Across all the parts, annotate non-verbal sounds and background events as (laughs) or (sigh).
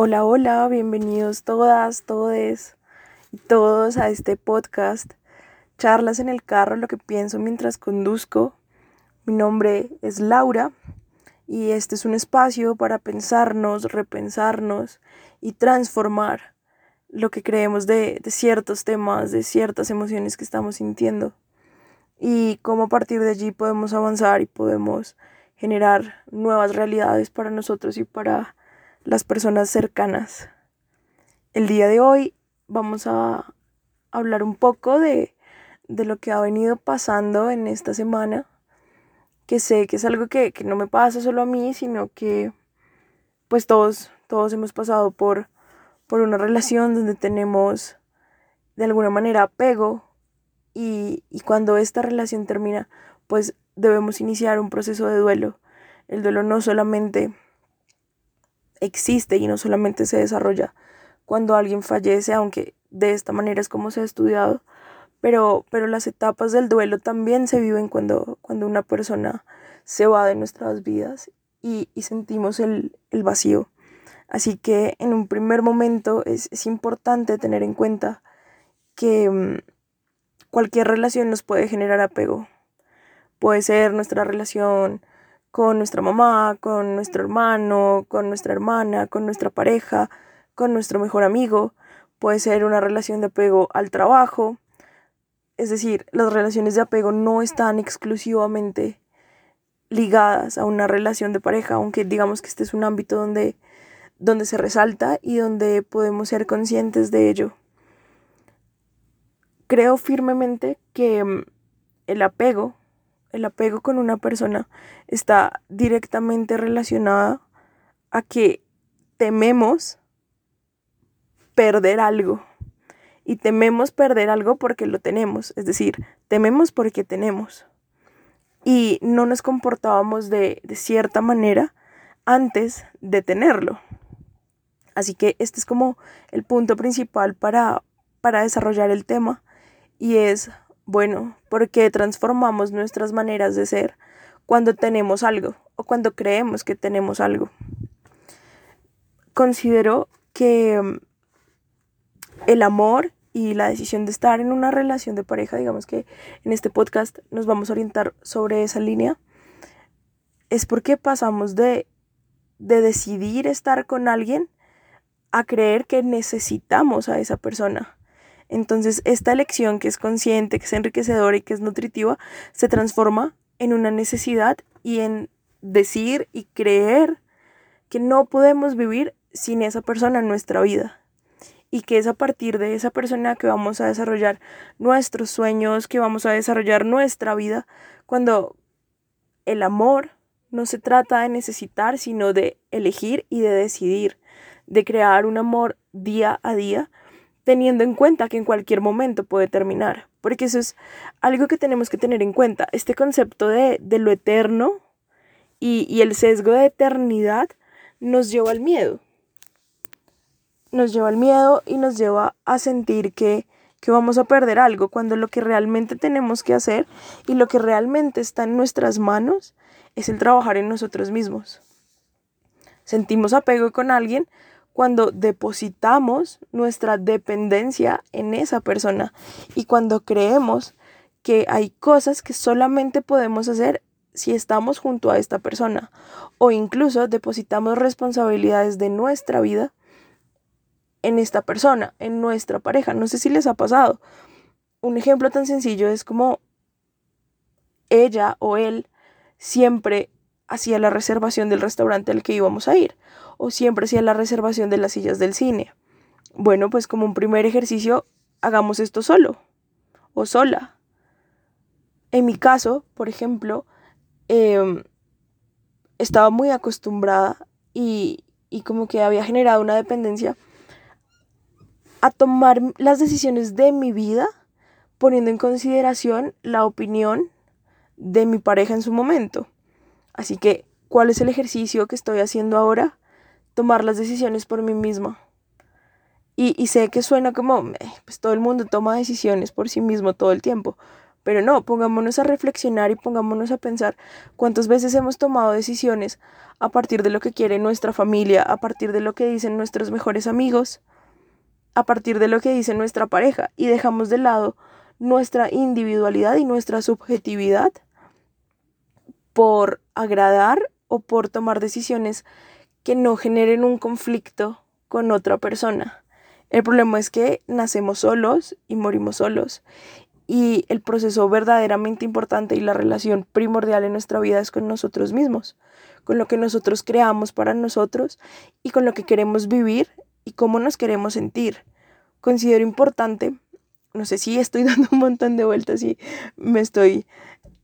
Hola, hola, bienvenidos todas, todes y todos a este podcast. Charlas en el carro, lo que pienso mientras conduzco. Mi nombre es Laura y este es un espacio para pensarnos, repensarnos y transformar lo que creemos de, de ciertos temas, de ciertas emociones que estamos sintiendo y cómo a partir de allí podemos avanzar y podemos generar nuevas realidades para nosotros y para las personas cercanas. El día de hoy vamos a hablar un poco de, de lo que ha venido pasando en esta semana, que sé que es algo que, que no me pasa solo a mí, sino que pues todos, todos hemos pasado por, por una relación donde tenemos de alguna manera apego y, cuando esta relación termina, pues debemos iniciar un proceso de duelo. El duelo no solamente existe y no solamente se desarrolla cuando alguien fallece, aunque de esta manera es como se ha estudiado, pero, pero las etapas del duelo también se viven cuando, cuando una persona se va de nuestras vidas y, y sentimos el, el, vacío. Así que en un primer momento es, es importante tener en cuenta que um, cualquier relación nos puede generar apego. Puede ser nuestra relación con nuestra mamá, con nuestro hermano, con nuestra hermana, con nuestra pareja, con nuestro mejor amigo. Puede ser una relación de apego al trabajo. Es decir, las relaciones de apego no están exclusivamente ligadas a una relación de pareja, aunque digamos que este es un ámbito donde, donde se resalta y donde podemos ser conscientes de ello. Creo firmemente que mm, el apego el apego con una persona está directamente relacionada a que tememos perder algo. Y tememos perder algo porque lo tenemos, es decir, tememos porque tenemos. Y no nos comportábamos de, de cierta manera antes de tenerlo. Así que este es como el punto principal para, para desarrollar el tema y es bueno, porque transformamos nuestras maneras de ser cuando tenemos algo o cuando creemos que tenemos algo. Considero que mm, el amor y la decisión de estar en una relación de pareja, digamos que en este podcast nos vamos a orientar sobre esa línea, es porque pasamos de, de decidir estar con alguien a creer que necesitamos a esa persona. Entonces, esta elección que es consciente, que es enriquecedora y que es nutritiva, se transforma en una necesidad y en decir y creer que no podemos vivir sin esa persona en nuestra vida. Y que es a partir de esa persona que vamos a desarrollar nuestros sueños, que vamos a desarrollar nuestra vida, cuando el amor no se trata de necesitar, sino de elegir y de decidir, de crear un amor día a día teniendo en cuenta que en cualquier momento puede terminar, porque eso es algo que tenemos que tener en cuenta, este concepto de, de lo eterno y, y el sesgo de eternidad nos lleva al miedo, nos lleva al miedo y nos lleva a sentir que, que vamos a perder algo, cuando lo que realmente tenemos que hacer y lo que realmente está en nuestras manos es el trabajar en nosotros mismos. Sentimos apego con alguien cuando depositamos nuestra dependencia en esa persona y cuando creemos que hay cosas que solamente podemos hacer si estamos junto a esta persona o incluso depositamos responsabilidades de nuestra vida en esta persona, en nuestra pareja. No sé si les ha pasado. Un ejemplo tan sencillo es como ella o él siempre hacía la reservación del restaurante al que íbamos a ir o siempre hacía la reservación de las sillas del cine. Bueno, pues como un primer ejercicio, hagamos esto solo o sola. En mi caso, por ejemplo, eh, estaba muy acostumbrada y, y como que había generado una dependencia a tomar las decisiones de mi vida poniendo en consideración la opinión de mi pareja en su momento. Así que, ¿cuál es el ejercicio que estoy haciendo ahora? Tomar las decisiones por mí misma. Y, sé que suena como, eh, pues todo el mundo toma decisiones por sí mismo todo el tiempo, Pero no, pongámonos a reflexionar y pongámonos a pensar cuántas veces hemos tomado decisiones a partir de lo que quiere nuestra familia, a partir de lo que dicen nuestros mejores amigos, a partir de lo que dice nuestra pareja y dejamos de lado nuestra individualidad y nuestra subjetividad por agradar o por tomar decisiones que no generen un conflicto con otra persona. El problema es que nacemos solos y morimos solos. Y el proceso verdaderamente importante y la relación primordial en nuestra vida es con nosotros mismos, con lo que nosotros creamos para nosotros y con lo que queremos vivir y cómo nos queremos sentir. Considero importante, no sé si estoy (laughs) dando un montón de vueltas y me estoy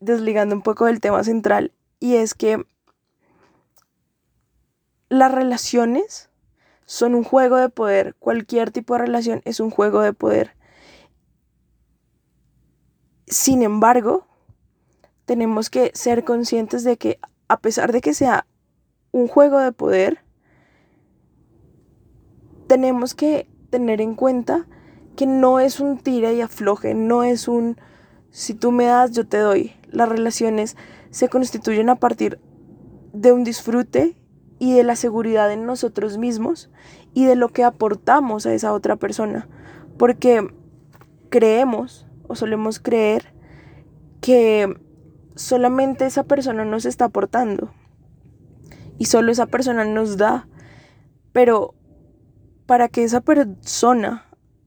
desligando un poco del tema central, y es que las relaciones son un juego de poder. Cualquier tipo de relación es un juego de poder. Sin embargo, tenemos que ser conscientes de que a pesar de que sea un juego de poder, tenemos que tener en cuenta que no es un tira y afloje, no es un si tú me das, yo te doy. Las relaciones se constituyen a partir de un disfrute y de la seguridad en nosotros mismos y de lo que aportamos a esa otra persona. Porque creemos o solemos creer que solamente esa persona nos está aportando y solo esa persona nos da. Pero para que esa persona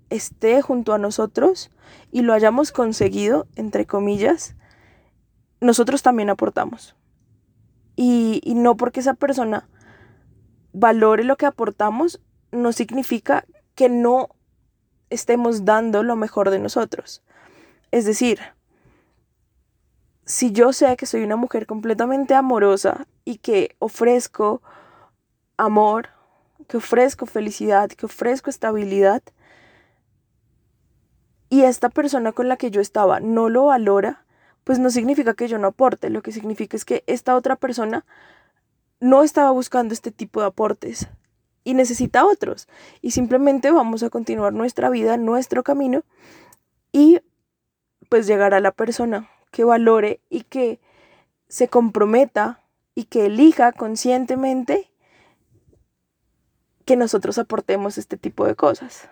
esté junto a nosotros y lo hayamos conseguido, entre comillas, nosotros también aportamos. Y, y no porque esa persona valore lo que aportamos, no significa que no estemos dando lo mejor de nosotros. Es decir, si yo sé que soy una mujer completamente amorosa y que ofrezco amor, que ofrezco felicidad, que ofrezco estabilidad, y esta persona con la que yo estaba no lo valora, pues no significa que yo no aporte, lo que significa es que esta otra persona no estaba buscando este tipo de aportes y necesita otros. Y simplemente vamos a continuar nuestra vida, nuestro camino y pues llegar a la persona que valore y que se comprometa y que elija conscientemente que nosotros aportemos este tipo de cosas.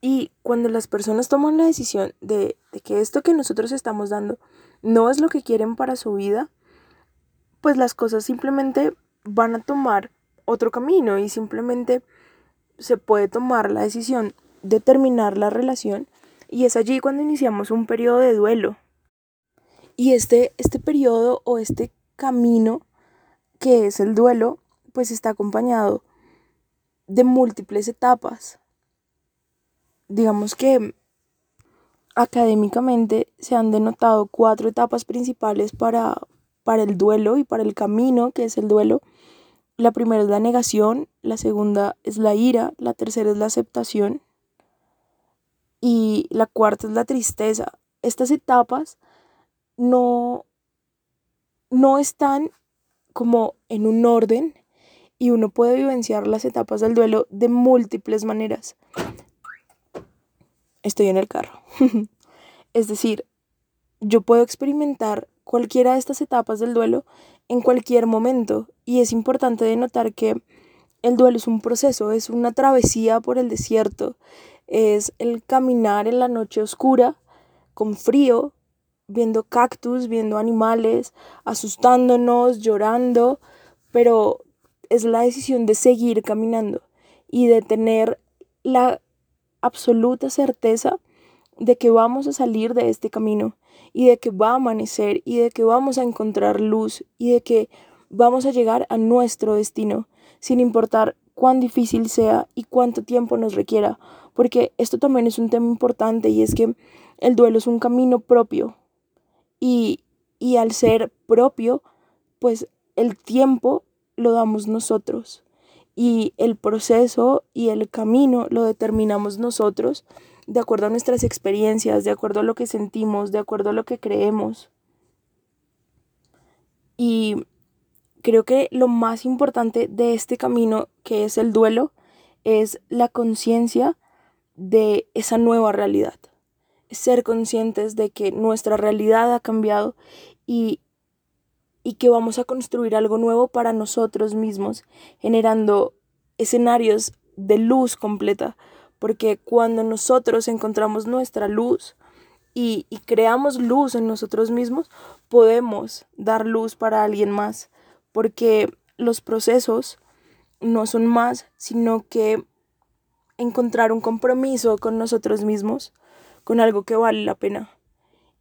Y cuando las personas toman la decisión de, de, que esto que nosotros estamos dando no es lo que quieren para su vida, pues las cosas simplemente van a tomar otro camino y simplemente se puede tomar la decisión de terminar la relación y es allí cuando iniciamos un periodo de duelo. Y este, este periodo o este camino que es el duelo, pues está acompañado de múltiples etapas. Digamos que académicamente se han denotado cuatro etapas principales para para el duelo y para el camino que es el duelo. La primera es la negación, la segunda es la ira, la tercera es la aceptación y la cuarta es la tristeza. Estas etapas no, no están como en un orden y uno puede vivenciar las etapas del duelo de múltiples maneras. Estoy en el carro. (laughs) es decir, yo puedo experimentar cualquiera de estas etapas del duelo en cualquier momento. Y es importante denotar que el duelo es un proceso, es una travesía por el desierto, es el caminar en la noche oscura con frío, viendo cactus, viendo animales, asustándonos, llorando, pero es la decisión de seguir caminando y de tener la absoluta certeza de que vamos a salir de este camino y de que va a amanecer y de que vamos a encontrar luz y de que vamos a llegar a nuestro destino, sin importar cuán difícil sea y cuánto tiempo nos requiera, porque esto también es un tema importante y es que el duelo es un camino propio y, y al ser propio, pues el tiempo lo damos nosotros y el proceso y el camino lo determinamos nosotros de acuerdo a nuestras experiencias, de acuerdo a lo que sentimos, de acuerdo a lo que creemos. Y creo que lo más importante de este camino, que es el duelo, es la conciencia de esa nueva realidad. ser conscientes de que nuestra realidad ha cambiado y, y que vamos a construir algo nuevo para nosotros mismos, generando escenarios de luz completa, porque cuando nosotros encontramos nuestra luz y, y, creamos luz en nosotros mismos, podemos dar luz para alguien más, porque los procesos no son más, sino que encontrar un compromiso con nosotros mismos, con algo que vale la pena.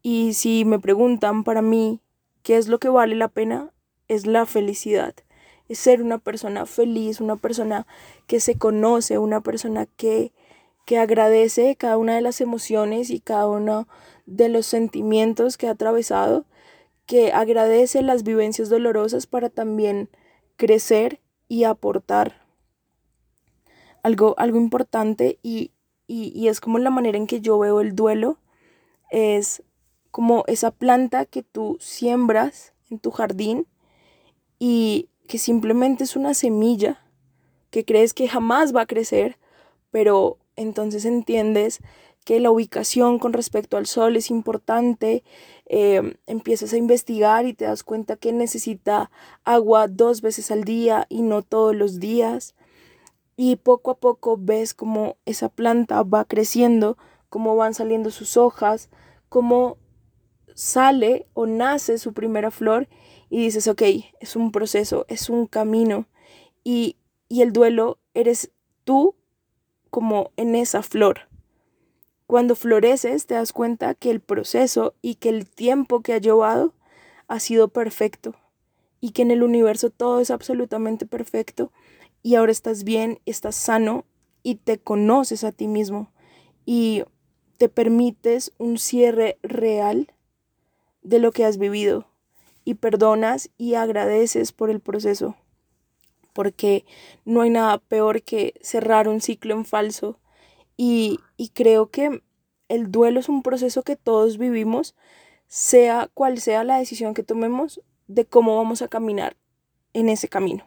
Y si me preguntan para mí qué es lo que vale la pena, es la felicidad es ser una persona feliz, una persona que se conoce, una persona que, que agradece cada una de las emociones y cada uno de los sentimientos que ha atravesado, que agradece las vivencias dolorosas para también crecer y aportar algo, algo importante y, y, y es como la manera en que yo veo el duelo, es como esa planta que tú siembras en tu jardín y que simplemente es una semilla que crees que jamás va a crecer, pero entonces entiendes que la ubicación con respecto al sol es importante, em, empiezas a investigar y te das cuenta que necesita agua dos veces al día y no todos los días. Y poco a poco ves cómo esa planta va creciendo, cómo van saliendo sus hojas, cómo sale o nace su primera flor y dices, ok, es un proceso, es un camino y, y el duelo eres tú como en esa flor. Cuando floreces te das cuenta que el proceso y que el tiempo que ha llevado ha sido perfecto y que en el universo todo es absolutamente perfecto y ahora estás bien, estás sano y te conoces a ti mismo y te permites un cierre real de lo que has vivido y perdonas y agradeces por el proceso, porque no hay nada peor que cerrar un ciclo en falso y, y creo que el duelo es un proceso que todos vivimos, sea cual sea la decisión que tomemos de cómo vamos a caminar en ese camino.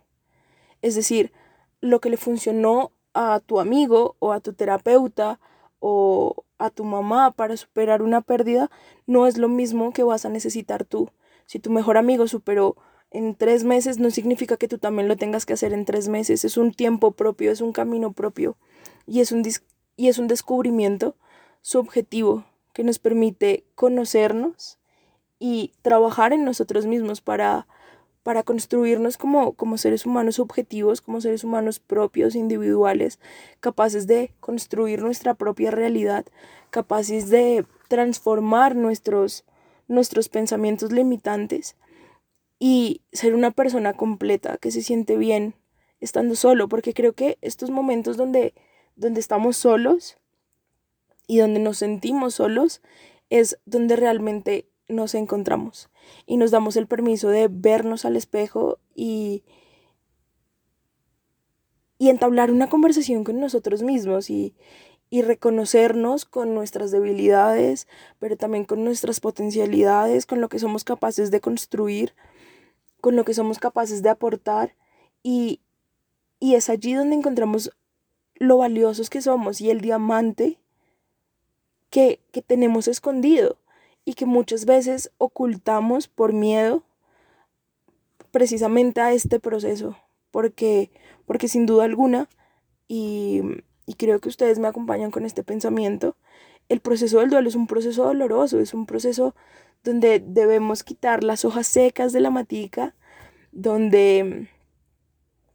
Es decir, lo que le funcionó a tu amigo o a tu terapeuta o a tu mamá para superar una pérdida no es lo mismo que vas a necesitar tú. Si tu mejor amigo superó en tres meses, no significa que tú también lo tengas que hacer en tres meses. Es un tiempo propio, es un camino propio y es un, y es un descubrimiento subjetivo que nos permite conocernos y trabajar en nosotros mismos para, para construirnos como, como seres humanos objetivos, como seres humanos propios, individuales, capaces de construir nuestra propia realidad, capaces de transformar nuestros nuestros pensamientos limitantes y ser una persona completa que se siente bien estando solo, porque creo que estos momentos donde, donde estamos solos y donde nos sentimos solos es donde realmente nos encontramos y nos damos el permiso de vernos al espejo y, y entablar una conversación con nosotros mismos y, y reconocernos con nuestras debilidades, pero también con nuestras potencialidades, con lo que somos capaces de construir, con lo que somos capaces de aportar y, y es allí donde encontramos lo valiosos que somos y el diamante que, que tenemos escondido y que muchas veces ocultamos por miedo precisamente a este proceso, porque, porque sin duda alguna, y y creo que ustedes me acompañan con este pensamiento, el proceso del duelo es un proceso doloroso, es un proceso donde debemos quitar las hojas secas de la matica, donde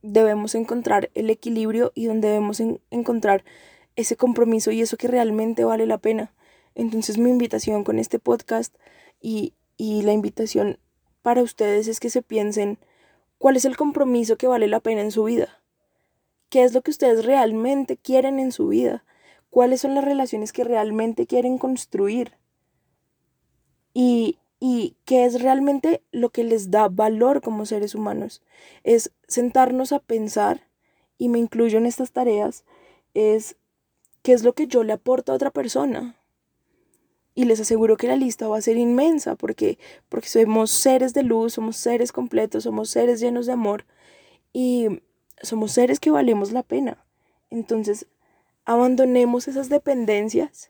debemos encontrar el equilibrio y donde debemos encontrar ese compromiso y eso que realmente vale la pena. Entonces mi invitación con este podcast y, y la invitación para ustedes es que se piensen cuál es el compromiso que vale la pena en su vida. Qué es lo que ustedes realmente quieren en su vida, cuáles son las relaciones que realmente quieren construir y, qué es realmente lo que les da valor como seres humanos. Es sentarnos a pensar, y me incluyo en estas tareas, es qué es lo que yo le aporto a otra persona. Y les aseguro que la lista va a ser inmensa porque, porque somos seres de luz, somos seres completos, somos seres llenos de amor. Y somos seres que valemos la pena. Entonces, abandonemos esas dependencias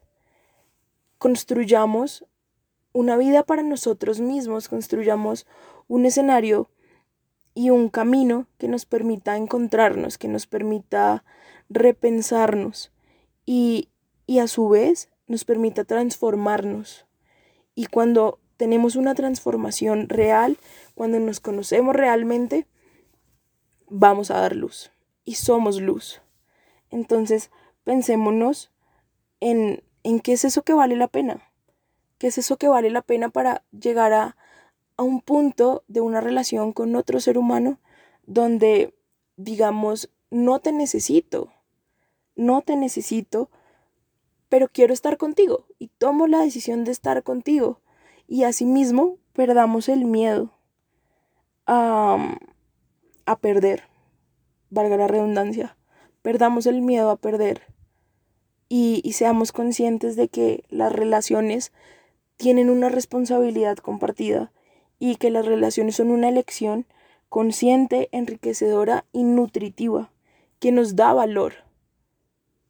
construyamos una vida para nosotros mismos, construyamos un escenario y un camino que nos permita encontrarnos, que nos permita repensarnos y, y a su vez nos permita transformarnos. Y cuando tenemos una transformación real, cuando nos conocemos realmente, vamos a dar luz y somos luz. Entonces, pensémonos en, en qué es eso que vale la pena. ¿Qué es eso que vale la pena para llegar a, un punto de una relación con otro ser humano donde digamos, no te necesito, no te necesito, pero quiero estar contigo y tomo la decisión de estar contigo y asimismo perdamos el miedo a, a perder, valga la redundancia, perdamos el miedo a perder y seamos conscientes de que las relaciones tienen una responsabilidad compartida y que las relaciones son una elección consciente, enriquecedora y nutritiva, que nos da valor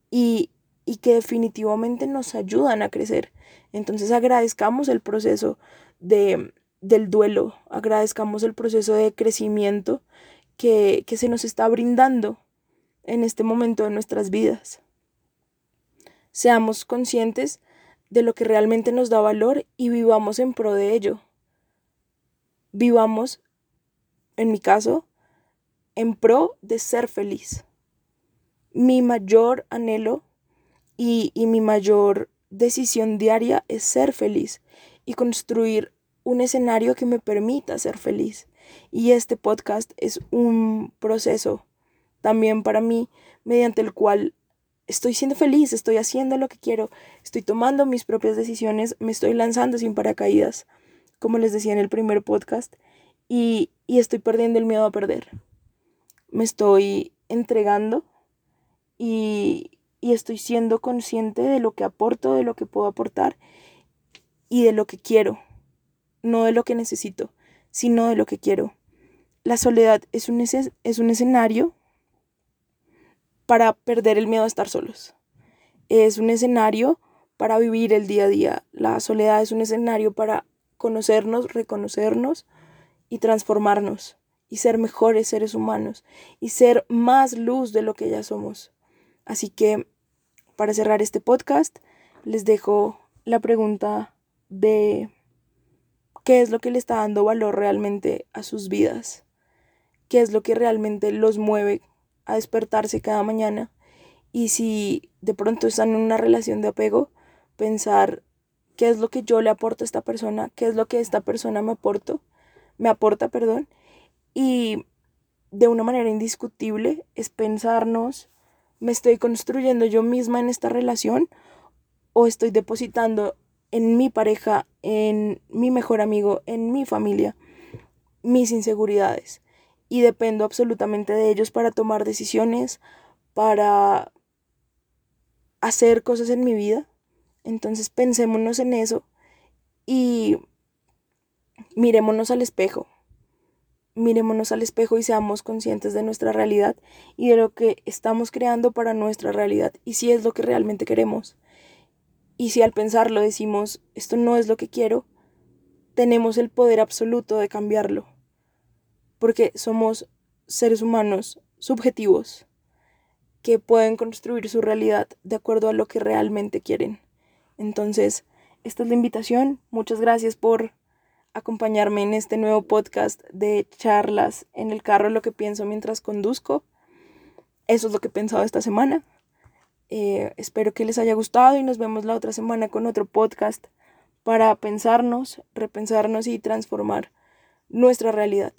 y, y que definitivamente nos ayudan a crecer. Entonces agradezcamos el proceso de, del duelo, agradezcamos el proceso de crecimiento que, que se nos está brindando en este momento de nuestras vidas. Seamos conscientes de lo que realmente nos da valor y vivamos en pro de ello. Vivamos en mi caso, en pro de ser feliz. Mi mayor anhelo y, y mi mayor decisión diaria es ser feliz y construir un escenario que me permita ser feliz. Y este podcast es un proceso también para mí mediante el cual estoy siendo feliz, estoy haciendo lo que quiero, estoy tomando mis propias decisiones, me estoy lanzando sin paracaídas, como les decía en el primer podcast, y, estoy perdiendo el miedo a perder. Me estoy entregando y, y estoy siendo consciente de lo que aporto, de lo que puedo aportar y de lo que quiero, no de lo que necesito, sino de lo que quiero. La soledad es un, es un escenario para perder el miedo a estar solos. Es un escenario para vivir el día a día. La soledad es un escenario para conocernos, reconocernos, y transformarnos y ser mejores seres humanos y ser más luz de lo que ya somos. Así que para cerrar este podcast les dejo la pregunta de qué es lo que le está dando valor realmente a sus vidas, qué es lo que realmente los mueve a despertarse cada mañana y si de pronto están en una relación de apego, pensar qué es lo que yo le aporto a esta persona, qué es lo que esta persona me aporto me aporta, perdón, y de una manera indiscutible es pensarnos, ¿me estoy construyendo yo misma en esta relación o estoy depositando en mi pareja, en mi mejor amigo, en mi familia, mis inseguridades? Y dependo absolutamente de ellos para tomar decisiones, para hacer cosas en mi vida. Entonces pensémonos en eso y mirémonos al espejo. Mirémonos al espejo y seamos conscientes de nuestra realidad y de lo que estamos creando para nuestra realidad y si es lo que realmente queremos. Y si al pensarlo decimos, esto no es lo que quiero, tenemos el poder absoluto de cambiarlo. Porque somos seres humanos subjetivos que pueden construir su realidad de acuerdo a lo que realmente quieren. Entonces, esta es la invitación. Muchas gracias por acompañarme en este nuevo podcast de charlas en el carro, lo que pienso mientras conduzco. Eso es lo que he pensado esta semana. Eh, espero que les haya gustado y nos vemos la otra semana con otro podcast para pensarnos, repensarnos y transformar nuestra realidad.